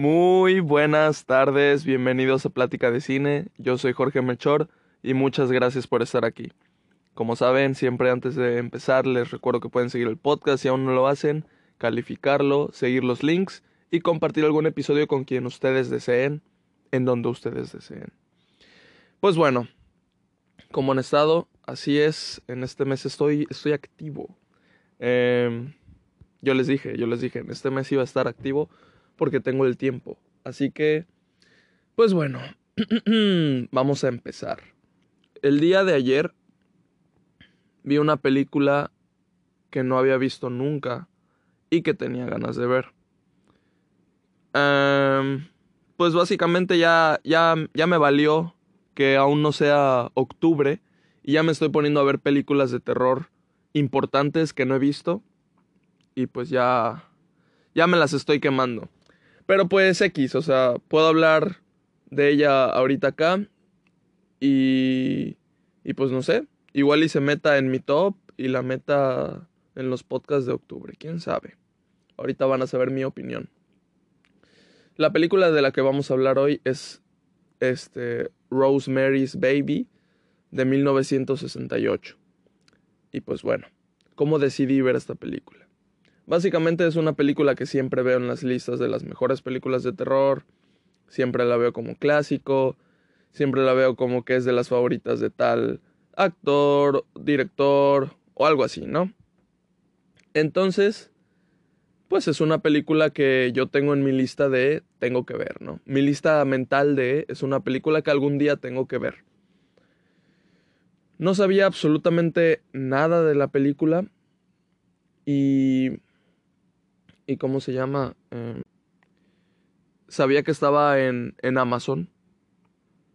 Muy buenas tardes, bienvenidos a Plática de Cine. Yo soy Jorge Melchor y muchas gracias por estar aquí. Como saben, siempre antes de empezar les recuerdo que pueden seguir el podcast si aún no lo hacen, calificarlo, seguir los links y compartir algún episodio con quien ustedes deseen, en donde ustedes deseen. Pues bueno, como han estado, así es, en este mes estoy, estoy activo. Em, yo les dije, yo les dije, en este mes iba a estar activo porque tengo el tiempo. Así que, pues bueno, vamos a empezar. El día de ayer vi una película que no había visto nunca y que tenía ganas de ver. Em, pues básicamente ya, ya, ya me valió que aún no sea octubre y ya me estoy poniendo a ver películas de terror importantes que no he visto y pues ya ya me las estoy quemando. Pero pues X, o sea, puedo hablar de ella ahorita acá y y pues no sé, igual y se meta en mi top y la meta en los podcasts de octubre, quién sabe. Ahorita van a saber mi opinión. La película de la que vamos a hablar hoy es este Rosemary's Baby de 1968. Y pues bueno, ¿cómo decidí ver esta película? Básicamente es una película que siempre veo en las listas de las mejores películas de terror, siempre la veo como clásico, siempre la veo como que es de las favoritas de tal actor, director o algo así, ¿no? Entonces, pues es una película que yo tengo en mi lista de tengo que ver, ¿no? Mi lista mental de es una película que algún día tengo que ver. No sabía absolutamente nada de la película y... ¿Y cómo se llama? Eh, sabía que estaba en, en, Amazon.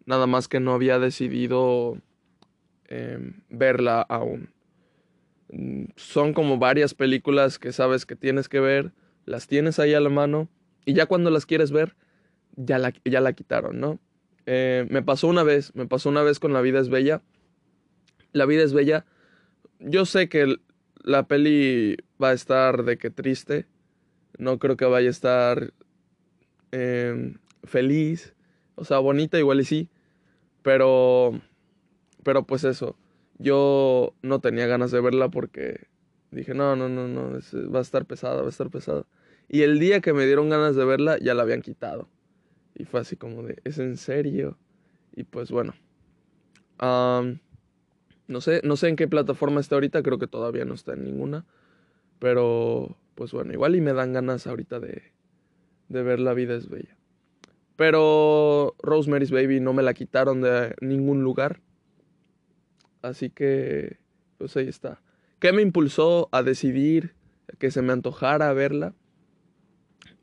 Nada más que no había decidido eh, verla aún. Mm, son como varias películas que sabes que tienes que ver, las tienes ahí a la mano y ya cuando las quieres ver, ya la, ya la quitaron, ¿no? Eh, me pasó una vez, me pasó una vez con La vida es bella. La vida es bella. Yo sé que la peli va a estar de que triste. No creo que vaya a estar eh, feliz. O sea, bonita igual y sí. Pero, pero pues eso yo no tenía ganas de verla porque dije, no, no, no, no, va a estar pesada, va a estar pesada. Y el día que me dieron ganas de verla, ya la habían quitado. Y fue así como de, ¿es en serio? Y pues bueno. no sé, no sé en qué plataforma está ahorita, creo que todavía no está en ninguna. Pero, pues bueno, igual y me dan ganas ahorita de, de ver La vida es bella. Pero Rosemary's Baby no me la quitaron de ningún lugar. Así que, pues ahí está. ¿Qué me impulsó a decidir que se me antojara verla?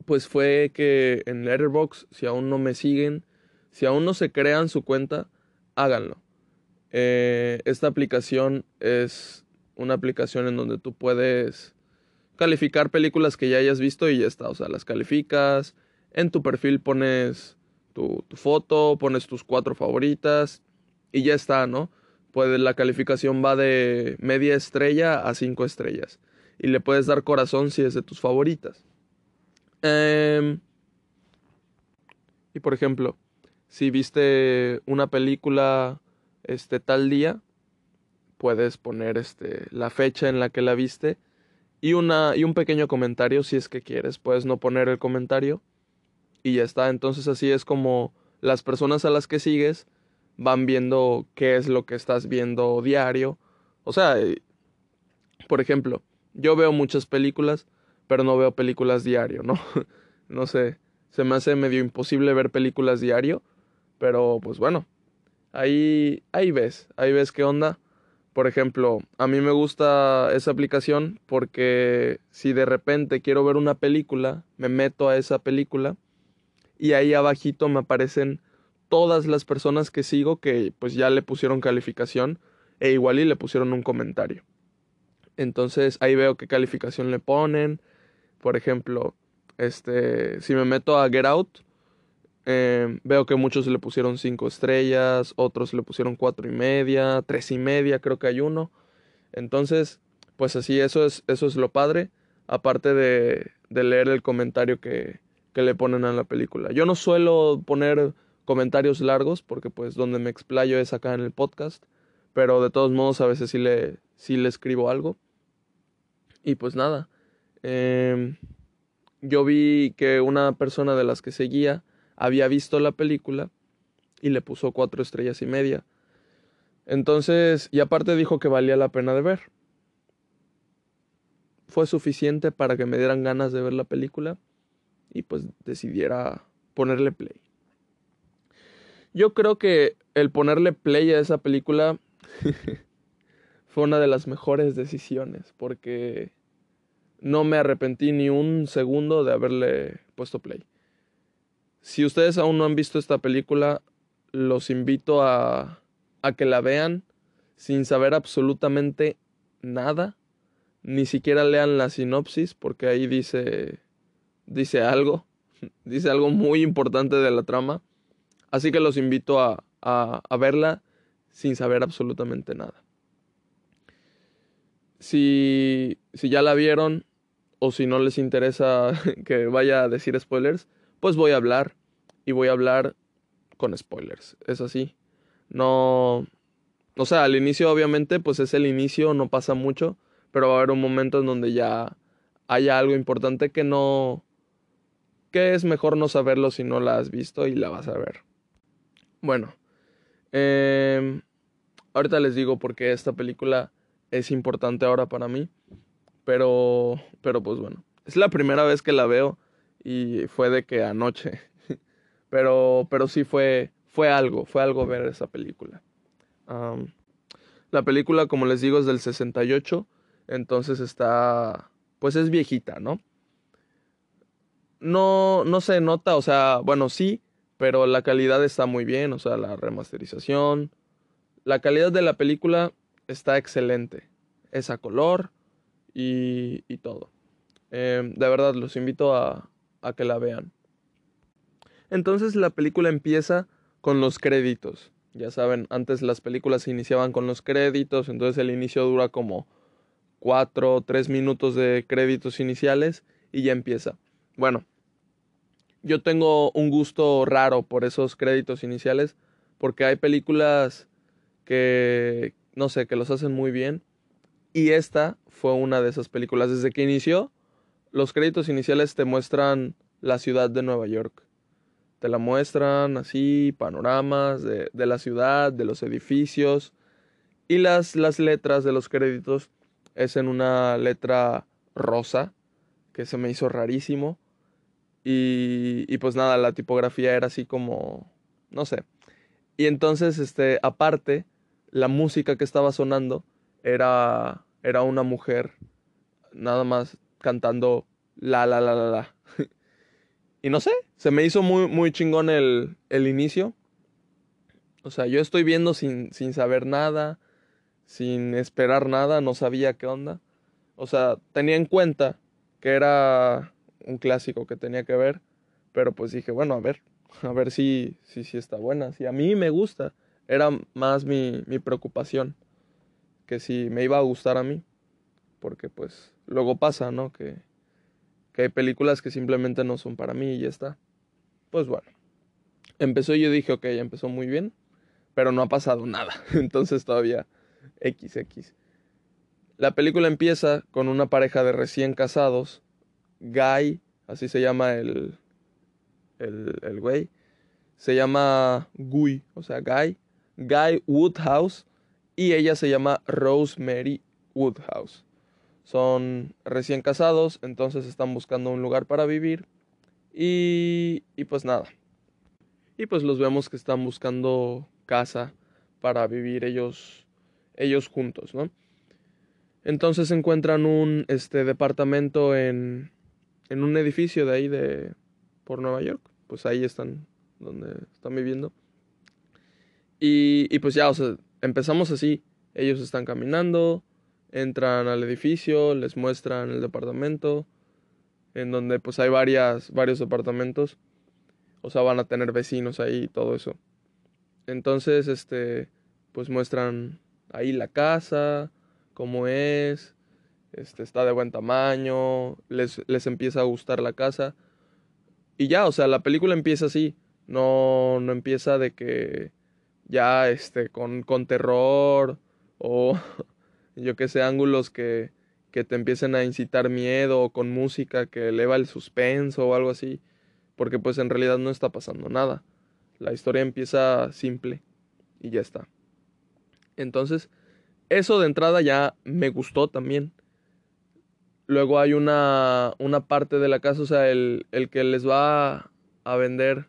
Pues fue que en Letterboxd, si aún no me siguen, si aún no se crean su cuenta, háganlo. Eh, esta aplicación es una aplicación en donde tú puedes calificar películas que ya hayas visto y ya está. O sea, las calificas. En tu perfil pones tu, foto, pones tus cuatro favoritas y ya está, ¿no? pues la calificación va de media estrella a cinco estrellas. Y le puedes dar corazón si es de tus favoritas. Em, y por ejemplo, si viste una película este tal día, puedes poner este la fecha en la que la viste y una y un pequeño comentario si es que quieres. Puedes no poner el comentario y ya está. Entonces así es como las personas a las que sigues van viendo qué es lo que estás viendo diario. O sea, eh, por ejemplo, yo veo muchas películas, pero no veo películas diario, ¿no? no sé, se me hace medio imposible ver películas diario, pero pues bueno, ahí, ahí ves, ahí ves qué onda. Por ejemplo, a mí me gusta esa aplicación porque si de repente quiero ver una película, me meto a esa película y ahí abajito me aparecen todas las personas que sigo que pues ya le pusieron calificación e igual y le pusieron un comentario. Entonces ahí veo qué calificación le ponen. Por ejemplo, este, si me meto a Get Out, eh, veo que muchos le pusieron cinco estrellas, otros le pusieron cuatro y media, tres y media, creo que hay uno. Entonces, pues así, eso es, eso es lo padre. Aparte de, de leer el comentario que, que le ponen a la película. Yo no suelo poner comentarios largos porque pues donde me explayo es acá en el podcast, pero de todos modos a veces sí le, sí le escribo algo. Y pues nada, em, yo vi que una persona de las que seguía había visto la película y le puso cuatro estrellas y media. Entonces, y aparte dijo que valía la pena de ver. Fue suficiente para que me dieran ganas de ver la película y pues decidiera ponerle play. Yo creo que el ponerle play a esa película fue una de las mejores decisiones porque no me arrepentí ni un segundo de haberle puesto play. Si ustedes aún no han visto esta película, los invito a, a que la vean sin saber absolutamente nada. Ni siquiera lean la sinopsis porque ahí dice, dice algo. Dice algo muy importante de la trama. Así que los invito a, a, a verla sin saber absolutamente nada. Si, si ya la vieron o si no les interesa que vaya a decir spoilers, pues voy a hablar y voy a hablar con spoilers. Es así. No... O sea, al inicio obviamente pues es el inicio, no pasa mucho, pero va a haber un momento en donde ya haya algo importante que no... que es mejor no saberlo si no la has visto y la vas a ver. Bueno, eh, ahorita les digo por qué esta película es importante ahora para mí, pero, pero pues bueno, es la primera vez que la veo y fue de que anoche, pero, pero sí fue, fue algo, fue algo ver esa película. la película, como les digo, es del 68, entonces está, pues es viejita, ¿no? No, no se nota, o sea, bueno, sí, pero la calidad está muy bien, o sea, la remasterización. La calidad de la película está excelente. Es a color y, y todo. Em, de verdad, los invito a, a que la vean. Entonces la película empieza con los créditos. Ya saben, antes las películas se iniciaban con los créditos, entonces el inicio dura como 4 o 3 minutos de créditos iniciales y ya empieza. Bueno, yo tengo un gusto raro por esos créditos iniciales, porque hay películas que, no sé, que los hacen muy bien. Y esta fue una de esas películas. Desde que inició, los créditos iniciales te muestran la ciudad de Nueva York. Te la muestran así, panoramas de, de la ciudad, de los edificios. Y las, las letras de los créditos es en una letra rosa, que se me hizo rarísimo. Y, y pues nada, la tipografía era así como, no sé. Y entonces, este, aparte, la música que estaba sonando era, era una mujer nada más cantando la, la, la, la, la. y no sé, se me hizo muy, muy chingón el, el inicio. O sea, yo estoy viendo sin, sin saber nada, sin esperar nada, no sabía qué onda. O sea, tenía en cuenta que era un clásico que tenía que ver, pero pues dije, bueno, a ver, a ver si, si, si está buena, si a mí me gusta, era más mi, mi preocupación, que si me iba a gustar a mí, porque pues luego pasa, ¿no? Que, que hay películas que simplemente no son para mí y ya está. Pues bueno, empezó y yo dije, ok, empezó muy bien, pero no ha pasado nada, entonces todavía XX. La película empieza con una pareja de recién casados Guy, así se llama el, el, el güey, se llama Guy, o sea, Guy, Guy Woodhouse, y ella se llama Rosemary Woodhouse. Son recién casados, entonces están buscando un lugar para vivir. Y, y pues nada. Y pues los vemos que están buscando casa para vivir ellos, ellos juntos, ¿no? Entonces encuentran un este, departamento en, en un edificio de ahí de por Nueva York. Pues ahí están donde están viviendo. Y, y pues ya, o sea, empezamos así. Ellos están caminando, entran al edificio, les muestran el departamento, en donde pues hay varias, varios departamentos. O sea, van a tener vecinos ahí y todo eso. Entonces, este, pues muestran ahí la casa, cómo es, este, está de buen tamaño, les, les empieza a gustar la casa. y ya, o sea, la película empieza así. No, no empieza de que ya este, con, con terror o yo que sé, ángulos que, que te empiecen a incitar miedo o con música que eleva el suspenso o algo así. Porque pues en realidad no está pasando nada. La historia empieza simple y ya está. Entonces, eso de entrada ya me gustó también. Luego hay una, una parte de la casa, o sea, el, el que les va a vender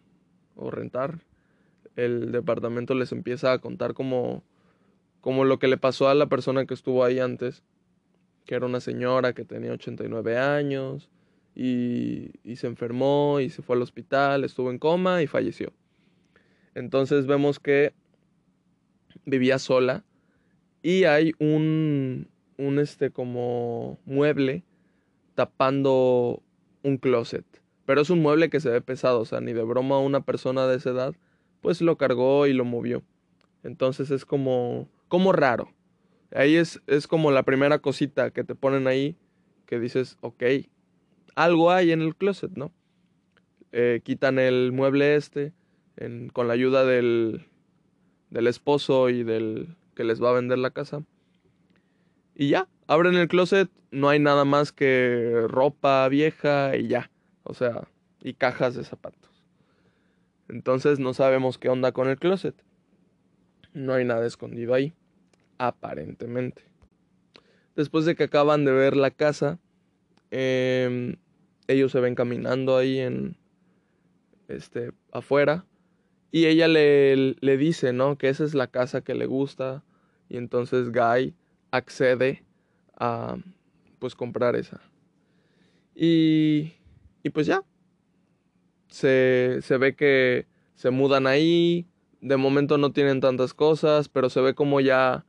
o rentar el departamento les empieza a contar como, como lo que le pasó a la persona que estuvo ahí antes, que era una señora que tenía 89 años y, y se enfermó y se fue al hospital, estuvo en coma y falleció. Entonces vemos que vivía sola y hay un, un este como mueble tapando un closet. Pero es un mueble que se ve pesado, o sea, ni de broma una persona de esa edad, pues lo cargó y lo movió. Entonces es como, como raro. Ahí es, es como la primera cosita que te ponen ahí, que dices, ok, algo hay en el closet, ¿no? Eh, quitan el mueble este con la ayuda del, del esposo y del que les va a vender la casa. Y ya, abren el closet, no hay nada más que ropa vieja y ya. O sea, y cajas de zapatos. Entonces no sabemos qué onda con el closet. No hay nada escondido ahí, aparentemente. Después de que acaban de ver la casa, em, ellos se ven caminando ahí en este afuera y ella le, le dice, ¿no? Que esa es la casa que le gusta y entonces Guy accede a pues comprar esa. Y, y pues ya. Se, se ve que se mudan ahí. De momento no tienen tantas cosas, pero se ve como ya,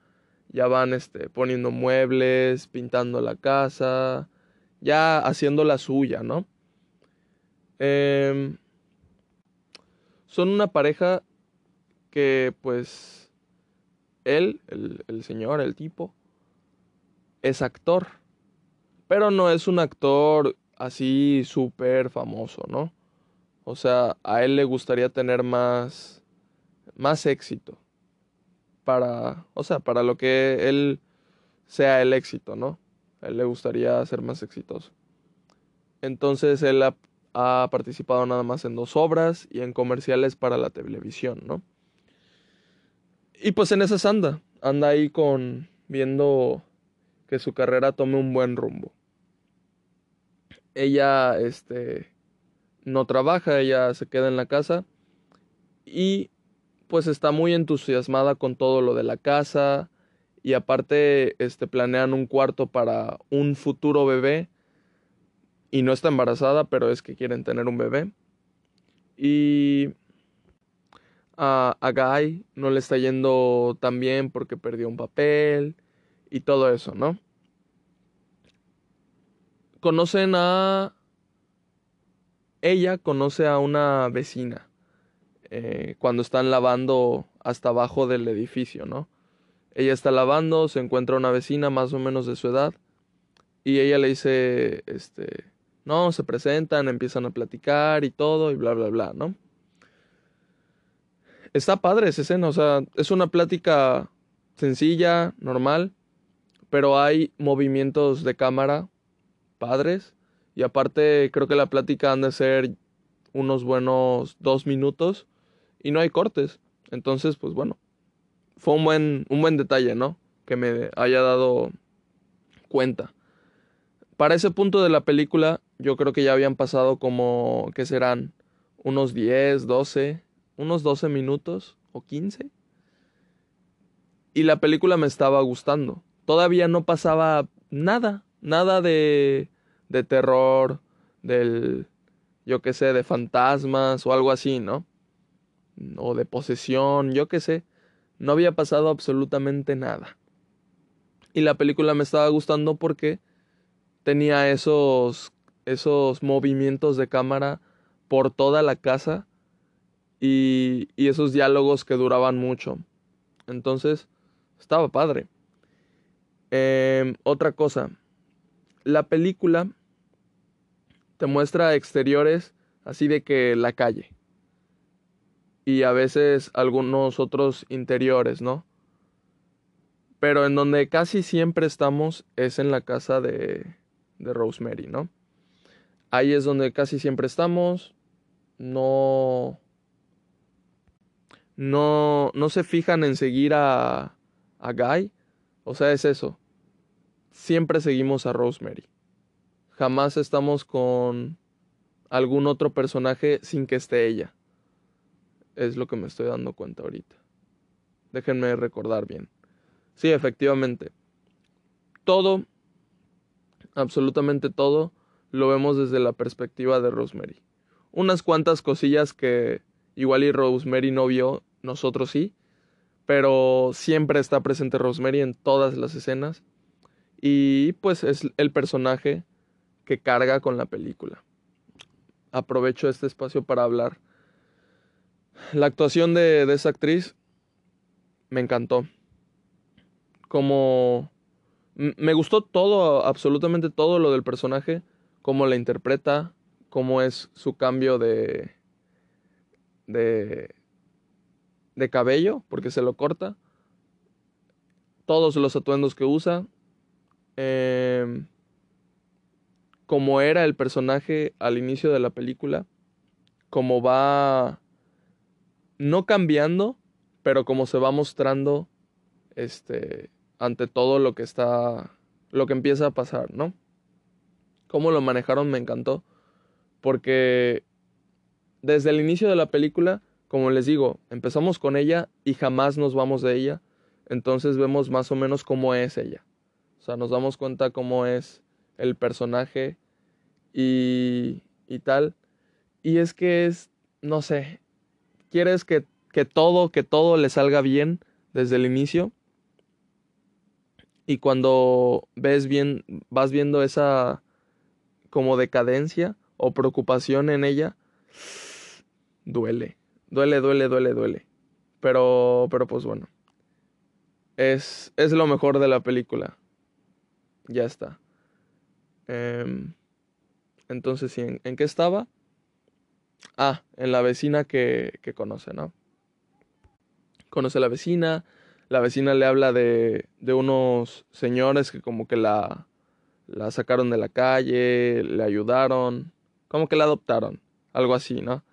ya van este, poniendo muebles, pintando la casa, ya haciendo la suya, ¿no? Em, son una pareja que pues él, el, el señor, el tipo, es actor. Pero no es un actor así súper famoso, ¿no? O sea, a él le gustaría tener más, más éxito. Para, o sea, para lo que él sea el éxito, ¿no? A él le gustaría ser más exitoso. Entonces él ha, participado nada más en dos obras y en comerciales para la televisión, ¿no? Y pues en esas anda, anda ahí con viendo que su carrera tome un buen rumbo. Ella, este, no trabaja, ella se queda en la casa y pues está muy entusiasmada con todo lo de la casa y aparte, este, planean un cuarto para un futuro bebé y no está embarazada, pero es que quieren tener un bebé. Y a, a Guy no le está yendo tan bien porque perdió un papel y todo eso, ¿no? Conocen a... Ella conoce a una vecina eh, cuando están lavando hasta abajo del edificio, ¿no? Ella está lavando, se encuentra una vecina más o menos de su edad y ella le dice, este, no, se presentan, empiezan a platicar y todo y bla, bla, bla, ¿no? Está padre esa escena, o sea, es una plática sencilla, normal, pero hay movimientos de cámara padres. Y aparte creo que la plática han de ser unos buenos dos minutos y no hay cortes. Entonces, pues bueno, fue un buen, un buen detalle, ¿no? Que me haya dado cuenta. Para ese punto de la película, yo creo que ya habían pasado como, ¿qué serán? Unos 10, 12, unos 12 minutos o 15. Y la película me estaba gustando todavía no pasaba nada, nada de, de terror, del, yo qué sé, de fantasmas o algo así, ¿no? O de posesión, yo qué sé. No había pasado absolutamente nada. Y la película me estaba gustando porque tenía esos, esos movimientos de cámara por toda la casa y, y esos diálogos que duraban mucho. Entonces, estaba padre. Em, otra cosa, la película te muestra exteriores así de que la calle. Y a veces algunos otros interiores, ¿no? Pero en donde casi siempre estamos es en la casa de, de Rosemary, ¿no? Ahí es donde casi siempre estamos. No. No, no se fijan en seguir a, a Guy. O sea, es eso. Siempre seguimos a Rosemary. Jamás estamos con algún otro personaje sin que esté ella. Es lo que me estoy dando cuenta ahorita. Déjenme recordar bien. Sí, efectivamente. Todo, absolutamente todo, lo vemos desde la perspectiva de Rosemary. Unas cuantas cosillas que igual y Rosemary no vio, nosotros sí, pero siempre está presente Rosemary en todas las escenas y pues es el personaje que carga con la película. Aprovecho este espacio para hablar. La actuación de, de esa actriz me encantó. Como me gustó todo, absolutamente todo lo del personaje, cómo la interpreta, cómo es su cambio de de de cabello, porque se lo corta, todos los atuendos que usa, eh, como era el personaje al inicio de la película, como va no cambiando, pero como se va mostrando este ante todo lo que está, lo que empieza a pasar, ¿no? Cómo lo manejaron me encantó, porque desde el inicio de la película, como les digo, empezamos con ella y jamás nos vamos de ella, entonces vemos más o menos cómo es ella. O sea, nos damos cuenta cómo es el personaje y, y tal. Y es que es, no sé, quieres que, que todo, que todo le salga bien desde el inicio y cuando ves bien, vas viendo esa como decadencia o preocupación en ella, duele, duele, duele, duele, duele. Pero, pero pues bueno, es, es lo mejor de la película. Ya está. Em, entonces, ¿sí? ¿En, ¿en, qué estaba? Ah, en la vecina que, que conoce, ¿no? Conoce a la vecina, la vecina le habla de, de unos señores que como que la, la sacaron de la calle, le ayudaron, como que la adoptaron, algo así, ¿no?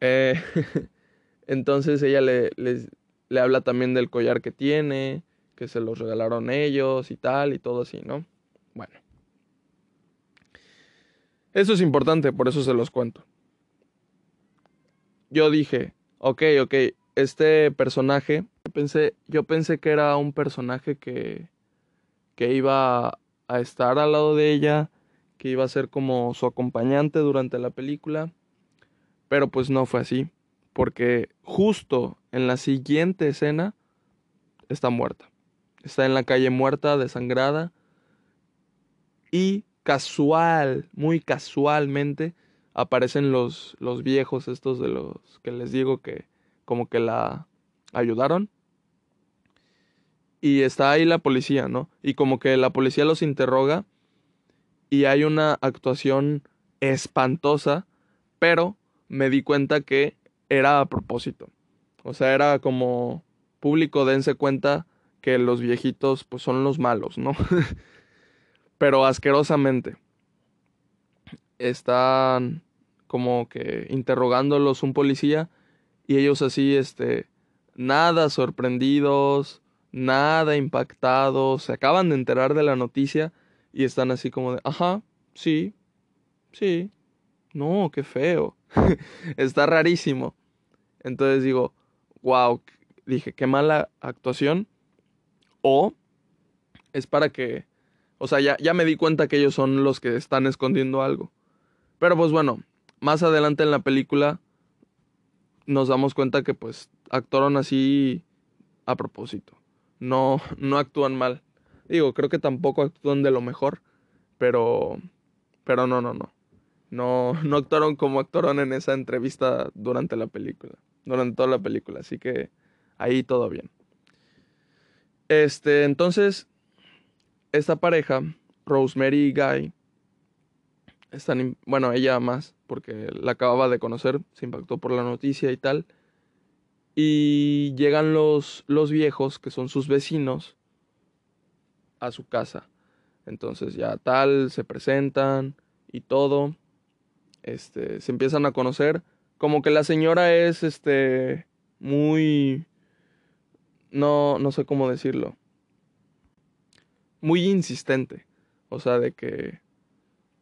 Eh, entonces ella le, le habla también del collar que tiene, que se los regalaron ellos y tal, y todo así, ¿no? Bueno. Eso es importante, por eso se los cuento. Yo dije, ok, ok, este personaje pensé, yo pensé que era un personaje que, que iba a estar al lado de ella, que iba a ser como su acompañante durante la película, pero pues no fue así, porque justo en la siguiente escena está muerta. Está en la calle muerta, desangrada, y casual, muy casualmente, aparecen los, los viejos estos de los que les digo que como que la ayudaron y está ahí la policía, ¿no? Y como que la policía los interroga y hay una actuación espantosa, pero me di cuenta que era a propósito. O sea, era como público, dense cuenta que los viejitos pues son los malos, ¿no? pero asquerosamente. Están como que interrogándolos un policía y ellos así, este, nada sorprendidos, nada impactados, se acaban de enterar de la noticia y están así como de, ajá, sí, sí, no, qué feo, está rarísimo. Entonces digo, wow, dije, qué mala actuación. O es para que, o sea, ya, ya me di cuenta que ellos son los que están escondiendo algo. Pero pues bueno, más adelante en la película nos damos cuenta que pues actuaron así a propósito no, no actúan mal. Digo, creo que tampoco actúan de lo mejor, pero, pero no, no, no. No, no actuaron como actuaron en esa entrevista durante la película, durante toda la película, así que ahí todo bien. Este, entonces, esta pareja, Rosemary y Guy, están, bueno, ella más, porque la acababa de conocer, se impactó por la noticia y tal. Y llegan los, los viejos, que son sus vecinos, a su casa. Entonces ya tal, se presentan y todo. Este, se empiezan a conocer. Como que la señora es, este, muy... No, no sé cómo decirlo. Muy insistente. O sea, de que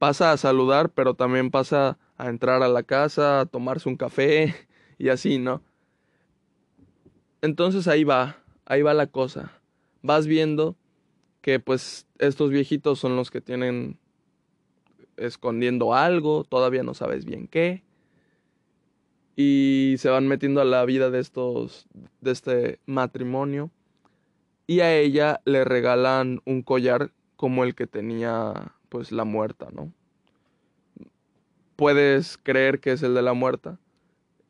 pasa a saludar, pero también pasa a entrar a la casa, a tomarse un café y así, ¿no? Entonces ahí va, ahí va la cosa. Vas viendo que pues estos viejitos son los que tienen escondiendo algo, todavía no sabes bien qué. Y se van metiendo a la vida de estos, de este matrimonio. Y a ella le regalan un collar como el que tenía pues la muerta, ¿no? Puedes creer que es el de la muerta.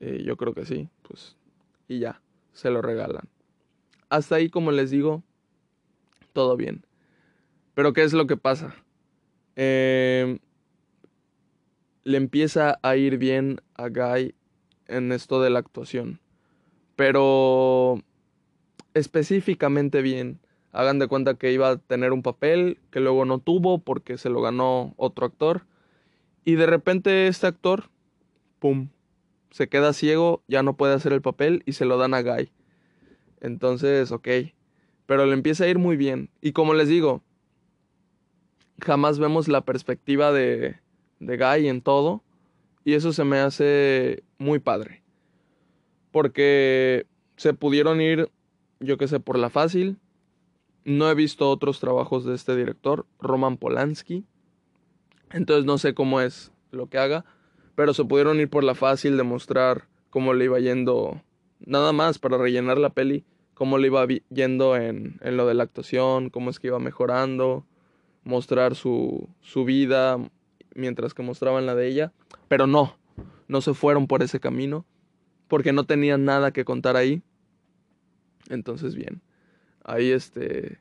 Eh, yo creo que sí, pues. Y ya, se lo regalan. Hasta ahí, como les digo, todo bien. Pero ¿qué es lo que pasa? Eh, le empieza a ir bien a Guy en esto de la actuación. Pero específicamente bien. Hagan de cuenta que iba a tener un papel que luego no tuvo porque se lo ganó otro actor. Y de repente este actor, ¡pum!, se queda ciego, ya no puede hacer el papel y se lo dan a Guy. Entonces, ok. Pero le empieza a ir muy bien. Y como les digo, jamás vemos la perspectiva de, de Guy en todo. Y eso se me hace muy padre. Porque se pudieron ir, yo que sé, por la fácil. No he visto otros trabajos de este director, Roman Polanski. Entonces no sé cómo es lo que haga. Pero se pudieron ir por la fácil de mostrar cómo le iba yendo. Nada más para rellenar la peli. Cómo le iba yendo en, en lo de la actuación. Cómo es que iba mejorando. Mostrar su, su vida, mientras que mostraban la de ella, pero no, no se fueron por ese camino, porque no tenían nada que contar ahí. Entonces, bien, ahí este,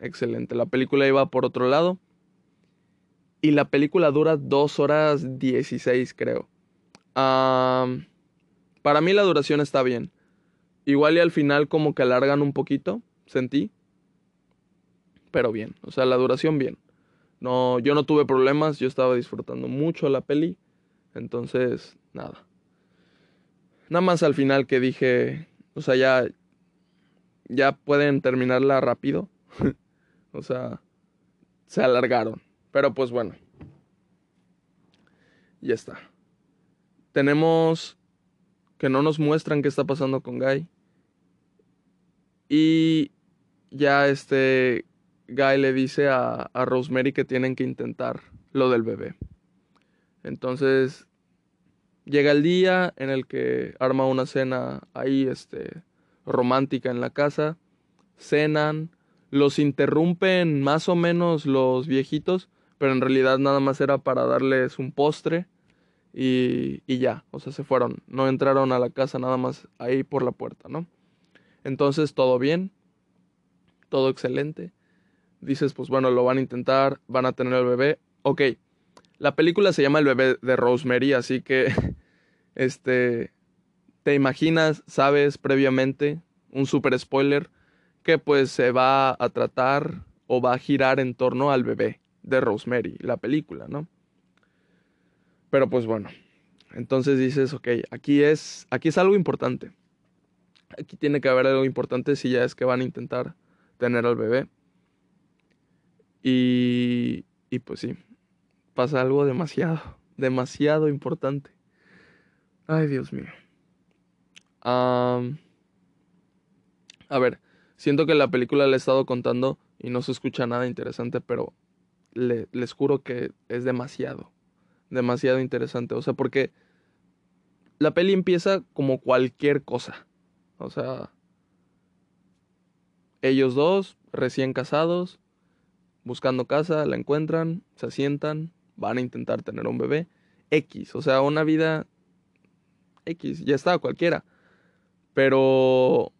excelente. La película iba por otro lado. Y la película dura dos horas 16, creo. para mí la duración está bien. Igual y al final como que alargan un poquito, sentí. Pero bien, o sea, la duración bien. No, yo no tuve problemas, yo estaba disfrutando mucho la peli. Entonces, nada. Nada más al final que dije, o sea, ya ya pueden terminarla rápido. o sea, se alargaron. Pero pues bueno. Ya está. Tenemos que no nos muestran qué está pasando con Guy. Y ya este Guy le dice a, Rosemary que tienen que intentar lo del bebé. Entonces llega el día en el que arma una cena ahí este romántica en la casa, cenan, los interrumpen más o menos los viejitos, pero en realidad nada más era para darles un postre y, y ya, o sea, se fueron, no entraron a la casa nada más ahí por la puerta, ¿no? Entonces todo bien, todo excelente dices, pues bueno, lo van a intentar, van a tener el bebé. Ok, la película se llama El bebé de Rosemary, así que, este, te imaginas, sabes previamente, un super spoiler, que pues se va a tratar o va a girar en torno al bebé de Rosemary, la película, ¿no? Pero pues bueno, entonces dices, ok, aquí es, aquí es algo importante. Aquí tiene que haber algo importante si ya es que van a intentar tener al bebé. Y, y pues sí, pasa algo demasiado, demasiado importante. Ay, Dios mío. A ver, siento que la película le he estado contando y no se escucha nada interesante, pero le, les juro que es demasiado, demasiado interesante. O sea, porque la peli empieza como cualquier cosa. O sea, ellos dos, recién casados, buscando casa, la encuentran, se asientan, van a intentar tener un bebé. X, o sea, una vida X, ya está, cualquiera. Pero,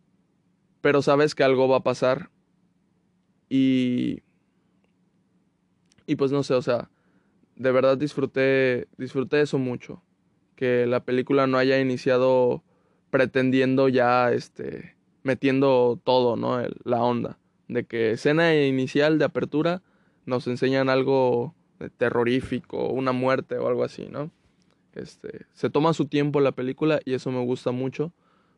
pero sabes que algo va a pasar y, y pues no sé, o sea, de verdad disfruté, disfruté eso mucho. Que la película no haya iniciado pretendiendo ya, este, metiendo todo, ¿no? la onda. De que escena inicial de apertura nos enseñan algo terrorífico, una muerte o algo así, ¿no? Este, se toma su tiempo la película y eso me gusta mucho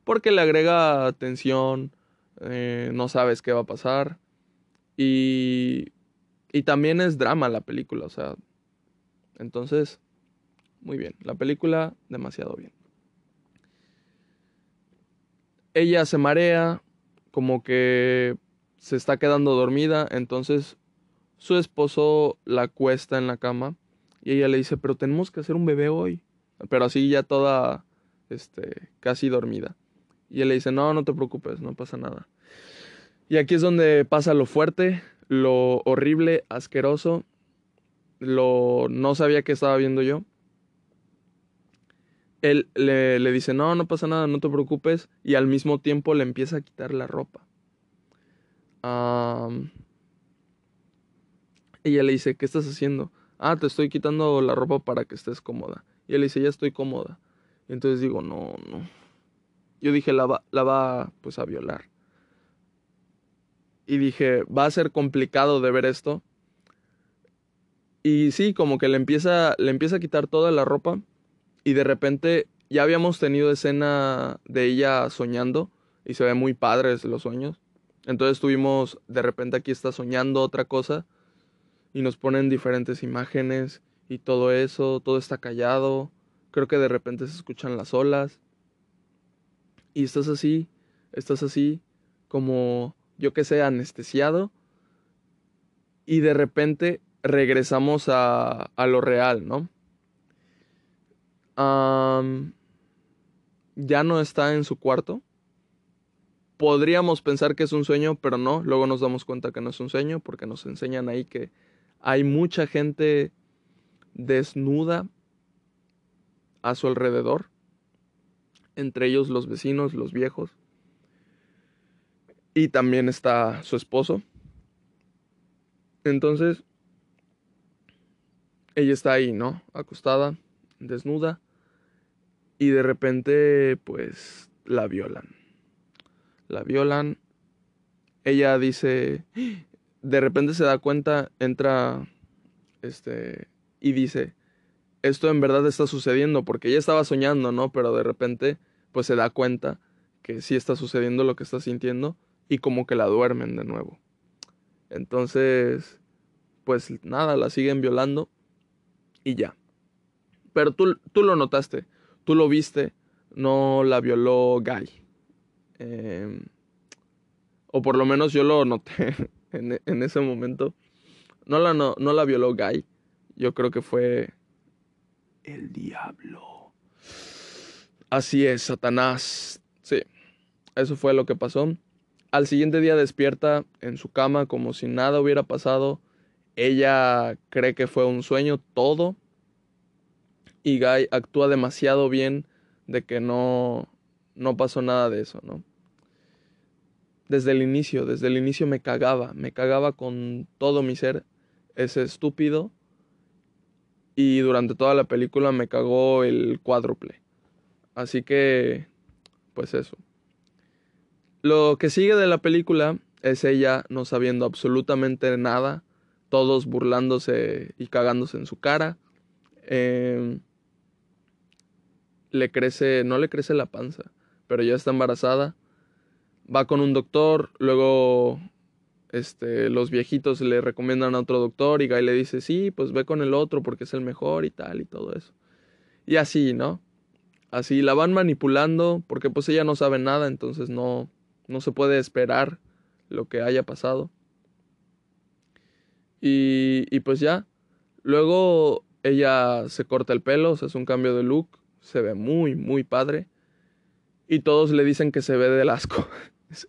porque le agrega tensión, eh, no sabes qué va a pasar y, y también es drama la película, o sea, entonces, muy bien, la película demasiado bien. Ella se marea, como que se está quedando dormida, entonces su esposo la cuesta en la cama y ella le dice, pero tenemos que hacer un bebé hoy. Pero así ya toda, este, casi dormida. Y él le dice, no, no te preocupes, no pasa nada. Y aquí es donde pasa lo fuerte, lo horrible, asqueroso, lo no sabía que estaba viendo yo. Él le, le dice, no, no pasa nada, no te preocupes. Y al mismo tiempo le empieza a quitar la ropa. Ella le dice, ¿qué estás haciendo? Ah, te estoy quitando la ropa para que estés cómoda. Y él dice, ya estoy cómoda. Entonces digo, no, no. Yo dije, la va, la va pues a violar. Y dije, va a ser complicado de ver esto. Y sí, como que le empieza, le empieza a quitar toda la ropa. Y de repente ya habíamos tenido escena de ella soñando. Y se ve muy padres los sueños. Entonces tuvimos, de repente aquí está soñando otra cosa y nos ponen diferentes imágenes y todo eso, todo está callado, creo que de repente se escuchan las olas y estás así, estás así como yo que sé, anestesiado y de repente regresamos a, a lo real, ¿no? ya no está en su cuarto. Podríamos pensar que es un sueño, pero no. Luego nos damos cuenta que no es un sueño porque nos enseñan ahí que hay mucha gente desnuda a su alrededor, entre ellos los vecinos, los viejos, y también está su esposo. Entonces, ella está ahí, ¿no? Acostada, desnuda, y de repente, pues, la violan. La violan. Ella dice, de repente se da cuenta, entra, este, y dice, esto en verdad está sucediendo, porque ella estaba soñando, ¿no? Pero de repente, pues se da cuenta que sí está sucediendo lo que está sintiendo y como que la duermen de nuevo. Entonces, pues nada, la siguen violando y ya. Pero tú, tú lo notaste, tú lo viste, no la violó Guy. Em, o por lo menos yo lo noté. en, ese momento. No la, no, no la violó Guy. Yo creo que fue el diablo. Así es, Satanás. Sí, eso fue lo que pasó. Al siguiente día despierta en su cama como si nada hubiera pasado. Ella cree que fue un sueño todo. Y Guy actúa demasiado bien de que no, no pasó nada de eso, ¿no? desde el inicio, desde el inicio me cagaba, me cagaba con todo mi ser ese estúpido y durante toda la película me cagó el cuádruple. Así que, pues eso. Lo que sigue de la película es ella no sabiendo absolutamente nada, todos burlándose y cagándose en su cara. Em, le crece, no le crece la panza, pero ya está embarazada va con un doctor, luego este, los viejitos le recomiendan a otro doctor y Guy le dice, sí, pues ve con el otro porque es el mejor y tal y todo eso. Y así, ¿no? Así la van manipulando porque pues ella no sabe nada, entonces no, no se puede esperar lo que haya pasado. Y, y pues ya, luego ella se corta el pelo, se hace un cambio de look, se ve muy, muy padre. Y todos le dicen que se ve del asco.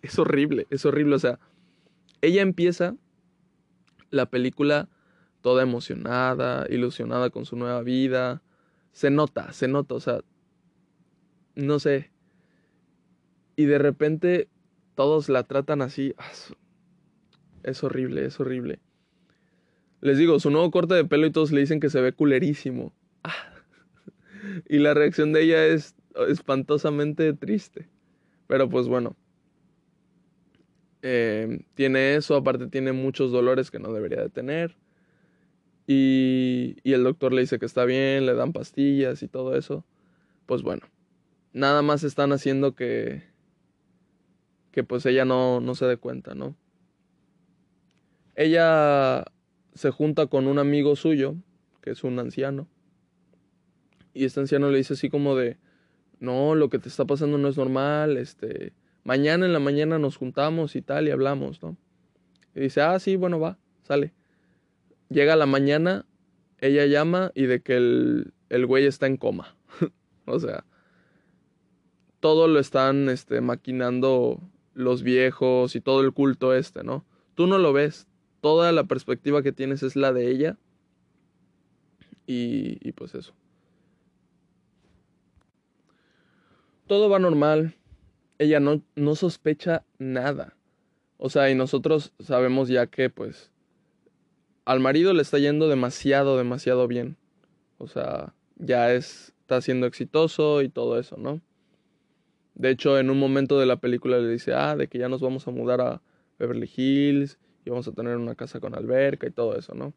Es, horrible, es horrible. O sea, ella empieza la película toda emocionada, ilusionada con su nueva vida. Se nota, se nota, o sea, no sé. Y de repente todos la tratan así. Ah, es horrible, es horrible. Les digo, su nuevo corte de pelo y todos le dicen que se ve culerísimo. y la reacción de ella es espantosamente triste. Pero pues bueno. Eh, tiene eso, aparte tiene muchos dolores que no debería de tener. Y, y el doctor le dice que está bien, le dan pastillas y todo eso. Pues bueno, nada más están haciendo que, que pues ella no, no se dé cuenta, ¿no? Ella se junta con un amigo suyo, que es un anciano, y este anciano le dice así como de, no, lo que te está pasando no es normal, este, mañana en la mañana nos juntamos y tal y hablamos, ¿no? Y dice, ah, sí, bueno, va, sale. Llega la mañana, ella llama y de que el, el güey está en coma. o sea, todo lo están este, maquinando los viejos y todo el culto este, ¿no? Tú no lo ves, toda la perspectiva que tienes es la de ella. Y, y pues eso. Todo va normal. Ella no, no sospecha nada. O sea, y nosotros sabemos ya que pues al marido le está yendo demasiado, demasiado bien. O sea, ya es, está siendo exitoso y todo eso, ¿no? De hecho, en un momento de la película le dice, ah, de que ya nos vamos a mudar a Beverly Hills y vamos a tener una casa con alberca y todo eso, ¿no?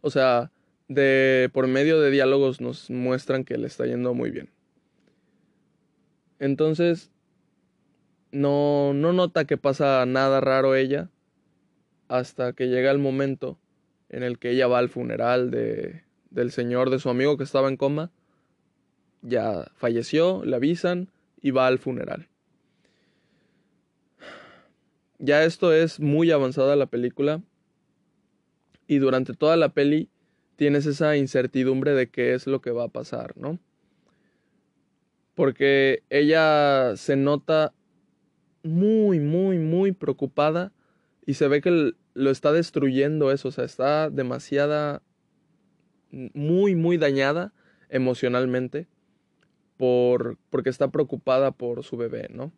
O sea, de por medio de diálogos nos muestran que le está yendo muy bien. Entonces, no, no nota que pasa nada raro ella hasta que llega el momento en el que ella va al funeral de, del señor de su amigo que estaba en coma. Ya falleció, le avisan y va al funeral. Ya esto es muy avanzada la película y durante toda la peli tienes esa incertidumbre de qué es lo que va a pasar, ¿no? Porque ella se nota muy, muy, muy preocupada y se ve que lo está destruyendo eso, o sea, está demasiada, muy, muy dañada emocionalmente por, porque está preocupada por su bebé, ¿no?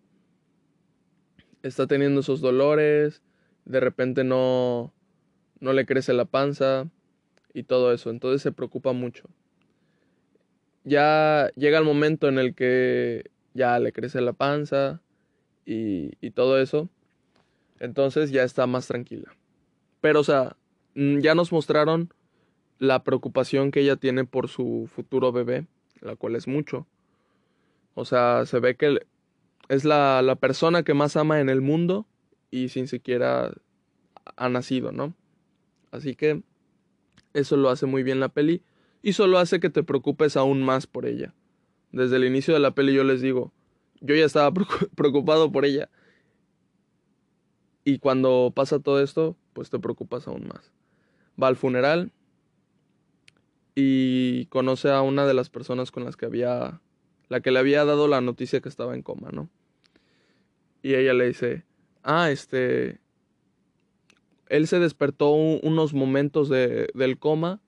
Está teniendo esos dolores, de repente no, no le crece la panza y todo eso, entonces se preocupa mucho ya llega el momento en el que ya le crece la panza y, y todo eso. Entonces ya está más tranquila. Pero, o sea, mm, ya nos mostraron la preocupación que ella tiene por su futuro bebé, la cual es mucho. O sea, se ve que es la, la persona que más ama en el mundo y sin siquiera ha nacido, ¿no? Así que eso lo hace muy bien la peli y solo hace que te preocupes aún más por ella. Desde el inicio de la peli yo les digo, yo ya estaba preocupado por ella. Y cuando pasa todo esto, pues te preocupas aún más. Va al funeral y conoce a una de las personas con las que había, la que le había dado la noticia que estaba en coma, ¿no? Y ella le dice, ah, este, él se despertó unos momentos de, del coma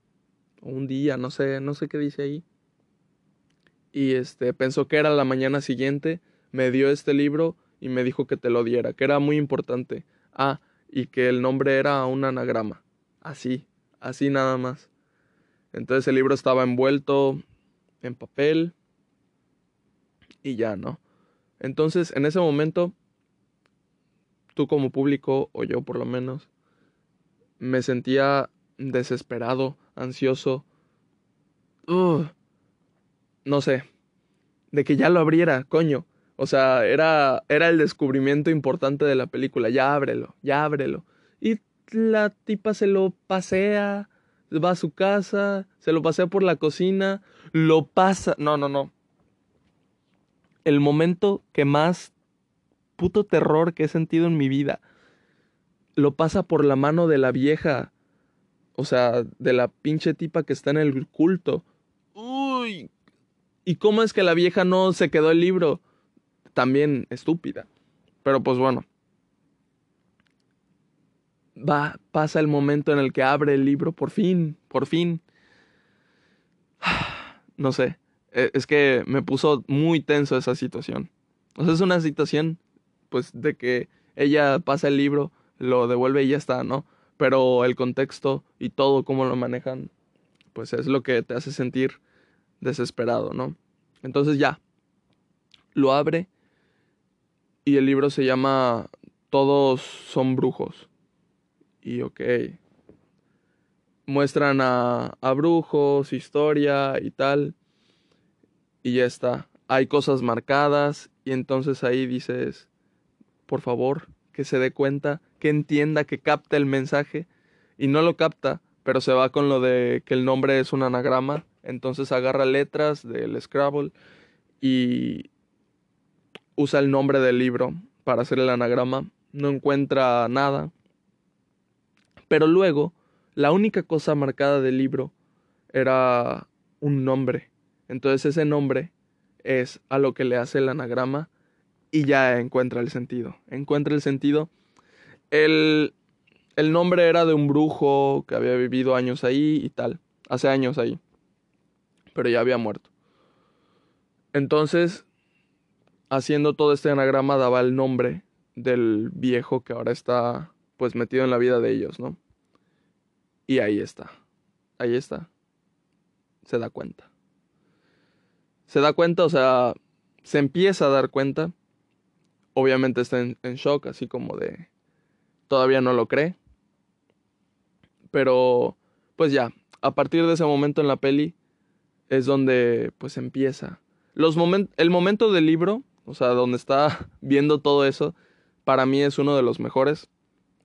un día, no sé, no sé qué dice ahí. Y este pensó que era la mañana siguiente, me dio este libro y me dijo que te lo diera, que era muy importante. Ah, y que el nombre era un anagrama. Así, así nada más. Entonces el libro estaba envuelto en papel y ya, ¿no? Entonces, en ese momento, tú como público, o yo por lo menos, me sentía desesperado, ansioso. no sé. De que ya lo abriera, coño. O sea, era, era el descubrimiento importante de la película. Ya ábrelo, ya ábrelo. Y la tipa se lo pasea, va a su casa, se lo pasea por la cocina, lo pasa. No, no, no. El momento que más puto terror que he sentido en mi vida. Lo pasa por la mano de la vieja o sea, de la pinche tipa que está en el culto. Uy. ¿Y cómo es que la vieja no se quedó el libro? También estúpida. Pero pues bueno. Va, pasa el momento en el que abre el libro, por fin, por fin. No sé, e, es que me puso muy tenso esa situación. O sea, es una situación, pues, de que ella pasa el libro, lo devuelve y ya está, ¿no? Pero el contexto y todo cómo lo manejan, pues es lo que te hace sentir desesperado, ¿no? Entonces ya, lo abre y el libro se llama Todos son brujos. Y ok, muestran a, a brujos, historia y tal, y ya está. Hay cosas marcadas y entonces ahí dices, por favor, que se dé cuenta, que entienda, que capte el mensaje y no lo capta, pero se va con lo de que el nombre es un anagrama, entonces agarra letras del Scrabble y usa el nombre del libro para hacer el anagrama, no encuentra nada, pero luego la única cosa marcada del libro era un nombre, entonces ese nombre es a lo que le hace el anagrama y ya encuentra el sentido. Encuentra el sentido. El, el nombre era de un brujo que había vivido años ahí y tal. Hace años ahí. Pero ya había muerto. Entonces, haciendo todo este anagrama daba el nombre del viejo que ahora está pues metido en la vida de ellos, ¿no? Y ahí está. Ahí está. Se da cuenta. Se da cuenta, o sea, se empieza a dar cuenta obviamente está en, shock, así como de todavía no lo cree. Pero pues ya, a partir de ese momento en la peli es donde pues empieza. Los el momento del libro, o sea, donde está viendo todo eso, para mí es uno de los mejores.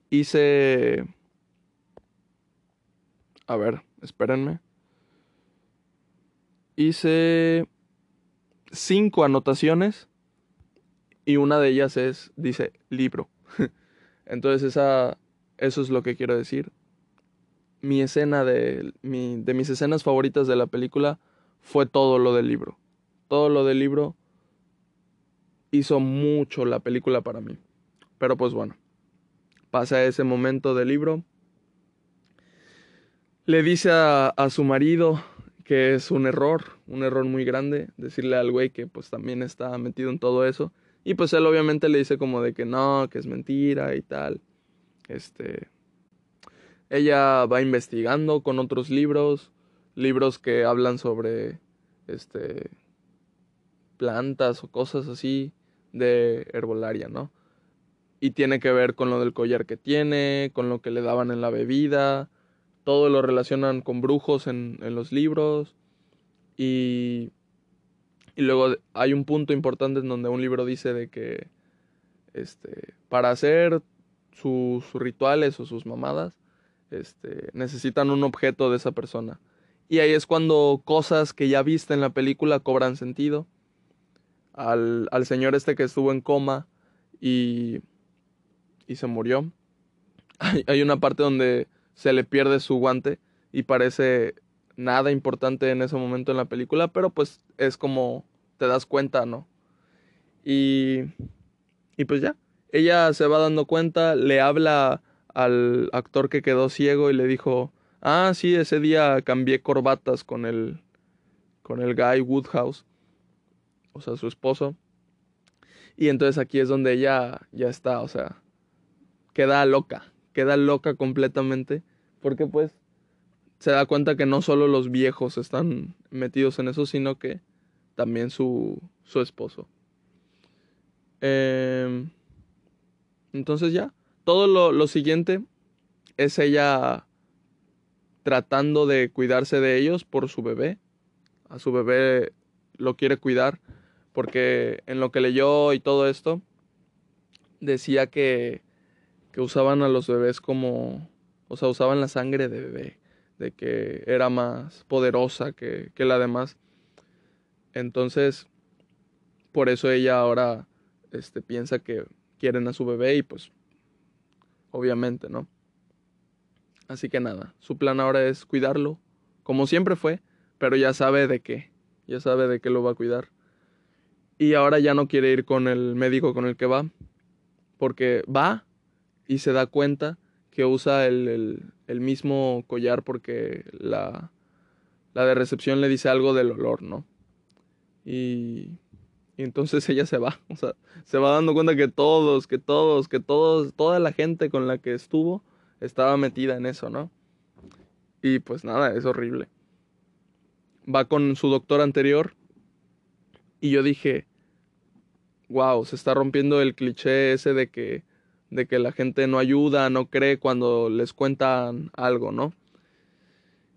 Hice... A ver, espérenme. Hice cinco anotaciones y una de ellas es, dice, libro. Entonces esa, eso es lo que quiero decir. Mi escena de, mi, de mis escenas favoritas de la película fue todo lo del libro. Todo lo del libro hizo mucho la película para mí. Pero pues bueno, pasa ese momento del libro. Le dice a, a, su marido que es un error, un error muy grande, decirle al güey que pues también está metido en todo eso. Y pues él obviamente le dice como de que no, que es mentira y tal. Este. Ella va investigando con otros libros, libros que hablan sobre este plantas o cosas así de herbolaria, ¿no? Y tiene que ver con lo del collar que tiene, con lo que le daban en la bebida, todo lo relacionan con brujos en, en los libros y y luego hay un punto importante en donde un libro dice de que este, para hacer sus, rituales o sus mamadas, este, necesitan un objeto de esa persona. Y ahí es cuando cosas que ya viste en la película cobran sentido. Al, al señor este que estuvo en coma y, y se murió. Hay, hay una parte donde se le pierde su guante y parece nada importante en ese momento en la película, pero pues es como te das cuenta, ¿no? Y, y pues ya, ella se va dando cuenta, le habla al actor que quedó ciego y le dijo, ah, sí, ese día cambié corbatas con el, con el guy Woodhouse, o sea, su esposo. Y entonces aquí es donde ella ya está, o sea, queda loca, queda loca completamente, porque pues se da cuenta que no solo los viejos están metidos en eso, sino que también su, su esposo. Em, entonces ya, todo lo, lo siguiente es ella tratando de cuidarse de ellos por su bebé. A su bebé lo quiere cuidar porque en lo que leyó y todo esto decía que, que usaban a los bebés como, o sea, usaban la sangre de bebé de que era más poderosa que, que la demás. Entonces, por eso ella ahora este, piensa que quieren a su bebé y pues, obviamente, ¿no? Así que nada, su plan ahora es cuidarlo, como siempre fue, pero ya sabe de qué, ya sabe de qué lo va a cuidar. Y ahora ya no quiere ir con el médico con el que va, porque va y se da cuenta que usa el, el, mismo collar porque la, la de recepción le dice algo del olor, ¿no? Y, entonces ella se va, o sea, se va dando cuenta que todos, que todos, que todos, toda la gente con la que estuvo estaba metida en eso, ¿no? Y pues nada, es horrible. Va con su doctor anterior y yo dije, wow, se está rompiendo el cliché ese de que, de que la gente no ayuda, no cree cuando les cuentan algo, ¿no?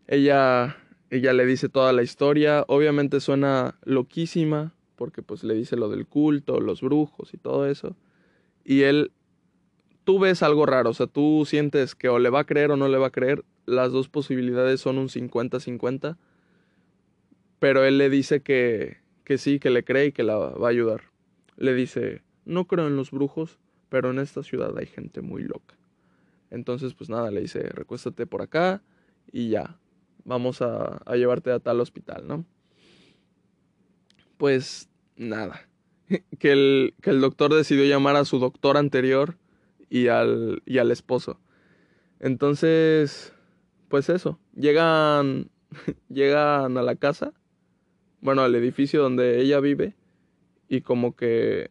Ella, ella le dice toda la historia, obviamente suena loquísima, porque pues le dice lo del culto, los brujos y todo eso. Y él, tú ves algo raro, o sea, tú sientes que o le va a creer o no le va a creer, las dos posibilidades son un 50-50, pero él le dice que, que sí, que le cree y que la va a ayudar. Le dice, no creo en los brujos, pero en esta ciudad hay gente muy loca. Entonces, pues nada, le dice, recuéstate por acá y ya, vamos a, a llevarte a tal hospital, ¿no? Pues nada, que el, que el doctor decidió llamar a su doctor anterior y al, y al esposo. Entonces, pues eso, llegan, llegan a la casa, bueno, al edificio donde ella vive, y como que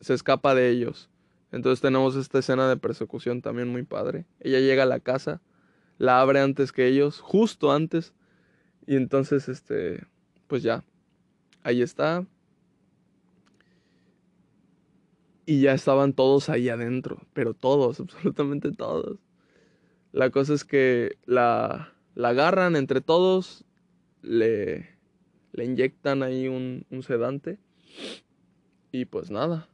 se escapa de ellos. Entonces tenemos esta escena de persecución también muy padre. Ella llega a la casa, la abre antes que ellos, justo antes, y entonces, este, pues ya, ahí está. Y ya estaban todos ahí adentro, pero todos, absolutamente todos. La cosa es que la, la agarran entre todos, le, le inyectan ahí un, un, sedante y pues nada,